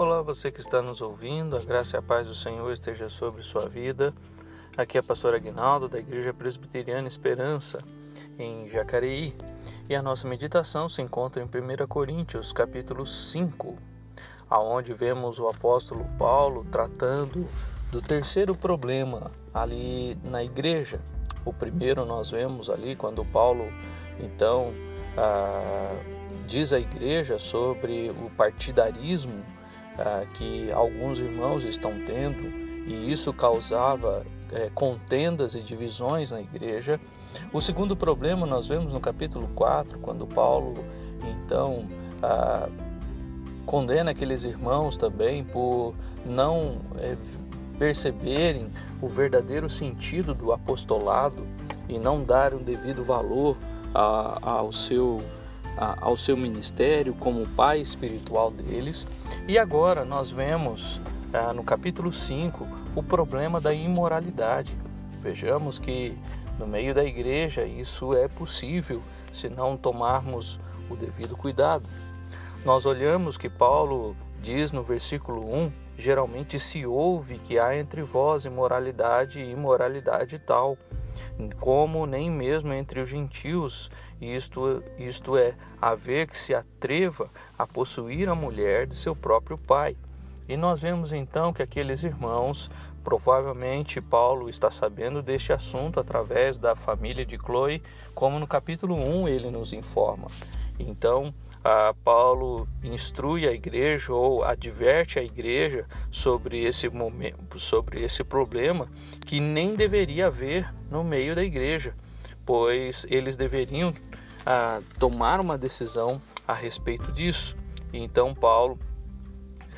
Olá, você que está nos ouvindo, a graça e a paz do Senhor esteja sobre sua vida. Aqui é a pastora Aguinaldo, da Igreja Presbiteriana Esperança, em Jacareí. E a nossa meditação se encontra em 1 Coríntios, capítulo 5, aonde vemos o apóstolo Paulo tratando do terceiro problema ali na igreja. O primeiro nós vemos ali quando Paulo, então, ah, diz à igreja sobre o partidarismo ah, que alguns irmãos estão tendo e isso causava eh, contendas e divisões na igreja. O segundo problema nós vemos no capítulo 4, quando Paulo então condena aqueles irmãos também por não eh, perceberem o verdadeiro sentido do apostolado e não darem o devido valor ao seu ao seu ministério como pai espiritual deles. E agora nós vemos ah, no capítulo 5 o problema da imoralidade. Vejamos que no meio da igreja isso é possível se não tomarmos o devido cuidado. Nós olhamos que Paulo diz no versículo 1: geralmente se ouve que há entre vós imoralidade e imoralidade tal como nem mesmo entre os gentios, isto, isto é, haver que se atreva a possuir a mulher de seu próprio pai. E nós vemos então que aqueles irmãos, provavelmente Paulo está sabendo deste assunto através da família de Chloe, como no capítulo 1 ele nos informa. Então, ah, Paulo instrui a igreja ou adverte a igreja sobre esse momento, sobre esse problema que nem deveria haver no meio da igreja, pois eles deveriam ah, tomar uma decisão a respeito disso. Então Paulo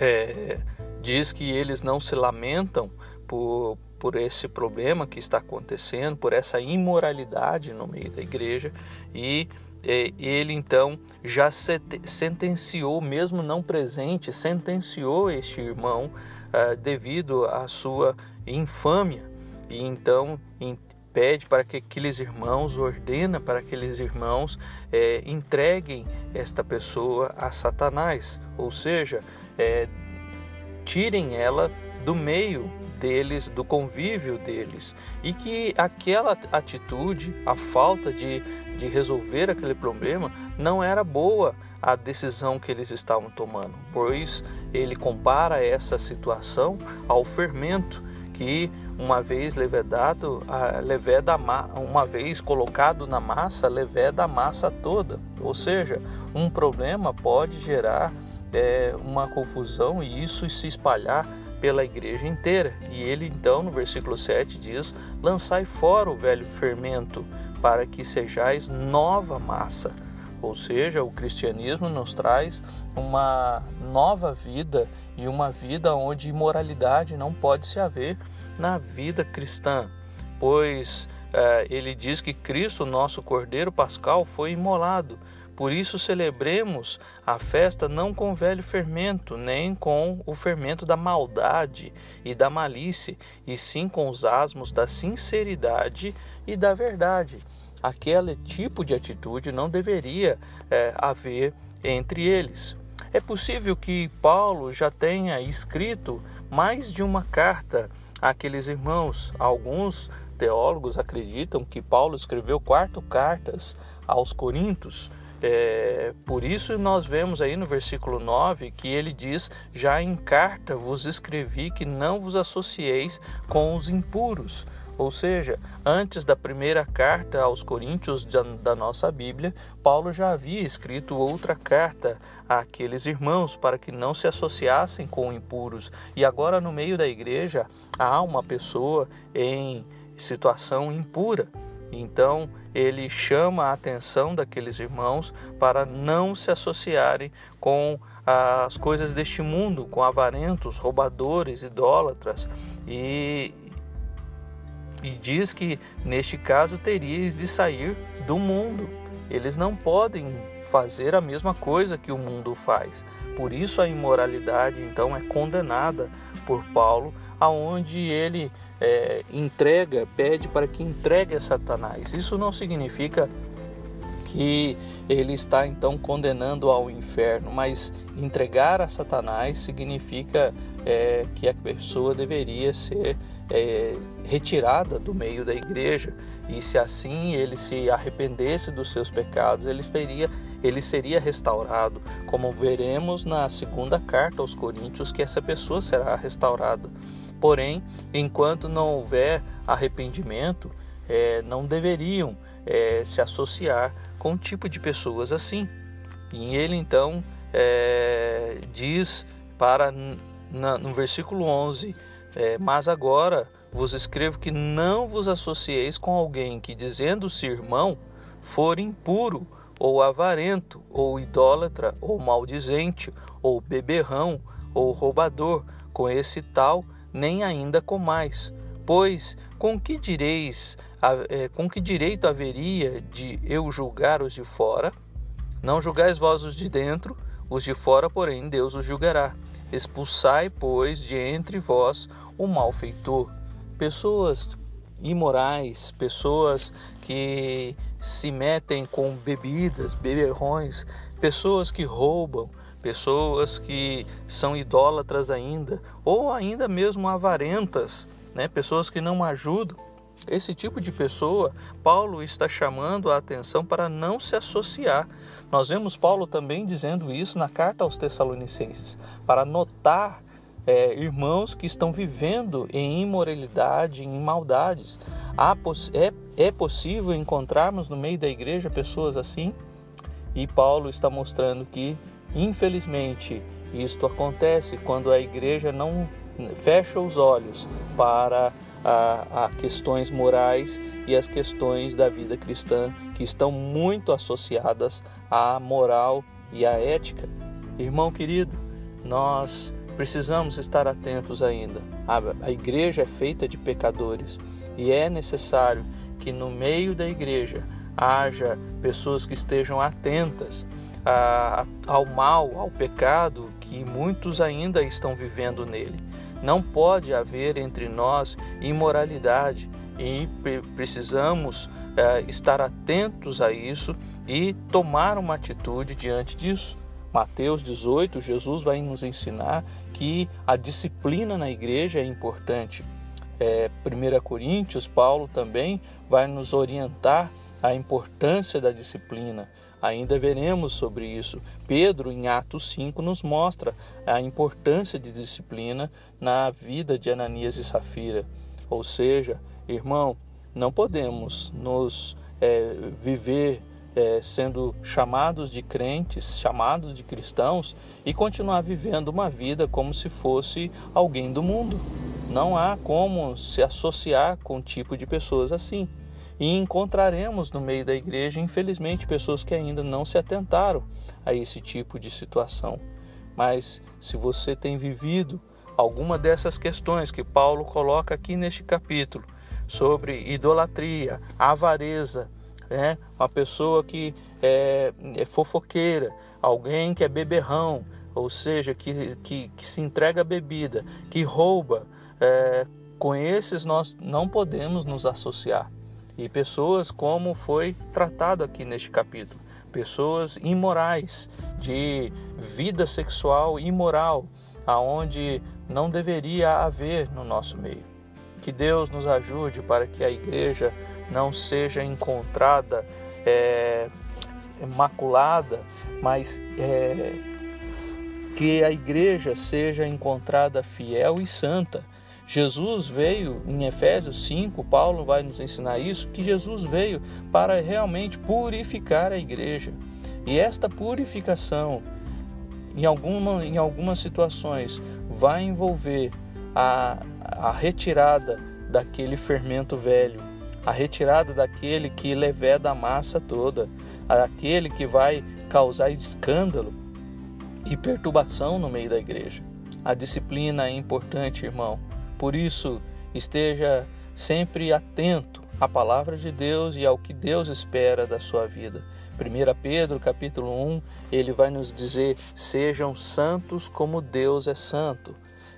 é, diz que eles não se lamentam por, por esse problema que está acontecendo, por essa imoralidade no meio da igreja e ele então já sentenciou, mesmo não presente, sentenciou este irmão uh, devido à sua infâmia. E então pede para que aqueles irmãos, ordena para aqueles irmãos é, entreguem esta pessoa a Satanás, ou seja, é, tirem ela do meio deles, do convívio deles, e que aquela atitude, a falta de, de resolver aquele problema, não era boa a decisão que eles estavam tomando, pois ele compara essa situação ao fermento que uma vez levedado, leveda uma vez colocado na massa, leveda a massa toda. Ou seja, um problema pode gerar é, uma confusão e isso se espalhar pela igreja inteira. E ele então, no versículo 7, diz: Lançai fora o velho fermento, para que sejais nova massa. Ou seja, o cristianismo nos traz uma nova vida e uma vida onde imoralidade não pode se haver na vida cristã, pois eh, ele diz que Cristo, nosso Cordeiro Pascal, foi imolado por isso celebremos a festa não com velho fermento, nem com o fermento da maldade e da malícia, e sim com os asmos da sinceridade e da verdade. Aquele tipo de atitude não deveria é, haver entre eles. É possível que Paulo já tenha escrito mais de uma carta àqueles irmãos. Alguns teólogos acreditam que Paulo escreveu quatro cartas aos Coríntios é, por isso nós vemos aí no versículo 9 que ele diz: Já em carta vos escrevi que não vos associeis com os impuros. Ou seja, antes da primeira carta aos Coríntios da, nossa Bíblia, Paulo já havia escrito outra carta àqueles irmãos para que não se associassem com impuros. E agora, no meio da igreja, há uma pessoa em situação impura. Então ele chama a atenção daqueles irmãos para não se associarem com as coisas deste mundo, com avarentos, roubadores, idólatras, e, e diz que neste caso teríeis de sair do mundo. Eles não podem fazer a mesma coisa que o mundo faz. Por isso a imoralidade então é condenada por Paulo, aonde ele é, entrega, pede para que entregue a Satanás. Isso não significa que ele está então condenando ao inferno, mas entregar a Satanás significa é, que a pessoa deveria ser é, retirada do meio da igreja e se assim ele se arrependesse dos seus pecados, ele teria ele seria restaurado, como veremos na segunda carta aos Coríntios que essa pessoa será restaurada. Porém, enquanto não houver arrependimento, é, não deveriam é, se associar com um tipo de pessoas assim. E ele então é, diz para na, no versículo 11: é, Mas agora vos escrevo que não vos associeis com alguém que, dizendo-se irmão, for impuro, ou avarento, ou idólatra, ou maldizente, ou beberrão, ou roubador, com esse tal nem ainda comais. Pois com que direis, é, com que direito haveria de eu julgar os de fora? Não julgais vós os de dentro, os de fora, porém, Deus os julgará. Expulsai, pois, de entre vós o malfeitor. Pessoas imorais, pessoas que se metem com bebidas, beberrões, pessoas que roubam, pessoas que são idólatras ainda, ou ainda mesmo avarentas, né? pessoas que não ajudam. Esse tipo de pessoa, Paulo está chamando a atenção para não se associar. Nós vemos Paulo também dizendo isso na carta aos Tessalonicenses, para notar é, irmãos que estão vivendo em imoralidade, em maldades. é, é possível encontrarmos no meio da igreja pessoas assim? E Paulo está mostrando que Infelizmente, isto acontece quando a igreja não fecha os olhos para a, a, questões morais e as questões da vida cristã que estão muito associadas à moral e à ética. Irmão querido, nós precisamos estar atentos ainda. A, igreja é feita de pecadores e é necessário que no meio da igreja haja pessoas que estejam atentas ao mal, ao pecado que muitos ainda estão vivendo nele. Não pode haver entre nós imoralidade e precisamos é, estar atentos a isso e tomar uma atitude diante disso. Mateus 18, Jesus vai nos ensinar que a disciplina na igreja é importante. É, 1 Coríntios, Paulo também vai nos orientar a importância da disciplina. Ainda veremos sobre isso. Pedro, em Atos 5, nos mostra a importância de disciplina na vida de Ananias e Safira. Ou seja, irmão, não podemos nos é, viver é, sendo chamados de crentes, chamados de cristãos e continuar vivendo uma vida como se fosse alguém do mundo. Não há como se associar com um tipo de pessoas assim. E encontraremos no meio da igreja, infelizmente, pessoas que ainda não se atentaram a esse tipo de situação. Mas se você tem vivido alguma dessas questões que Paulo coloca aqui neste capítulo, sobre idolatria, avareza, né? uma pessoa que é, é fofoqueira, alguém que é beberrão, ou seja, que, que, que se entrega à bebida, que rouba, é, com esses nós não podemos nos associar e pessoas como foi tratado aqui neste capítulo, pessoas imorais, de vida sexual imoral, aonde não deveria haver no nosso meio. Que Deus nos ajude para que a igreja não seja encontrada é, maculada, mas é, que a igreja seja encontrada fiel e santa Jesus veio, em Efésios 5, Paulo vai nos ensinar isso, que Jesus veio para realmente purificar a igreja. E esta purificação, em, alguma, em algumas situações, vai envolver a, a retirada daquele fermento velho, a retirada daquele que leveda a massa toda, aquele que vai causar escândalo e perturbação no meio da igreja. A disciplina é importante, irmão. Por isso, esteja sempre atento à palavra de Deus e ao que Deus espera da sua vida. 1 Pedro capítulo 1, ele vai nos dizer: "Sejam santos como Deus é santo".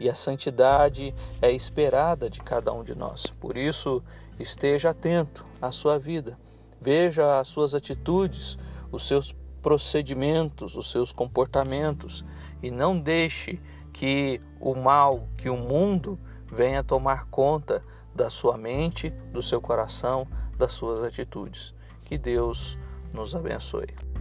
E a santidade é esperada de cada um de nós. Por isso, esteja atento à sua vida. veja as suas atitudes, os seus procedimentos, os seus comportamentos e não deixe que o mal, que o mundo venha tomar conta da sua mente, do seu coração, das suas atitudes. Que Deus nos abençoe.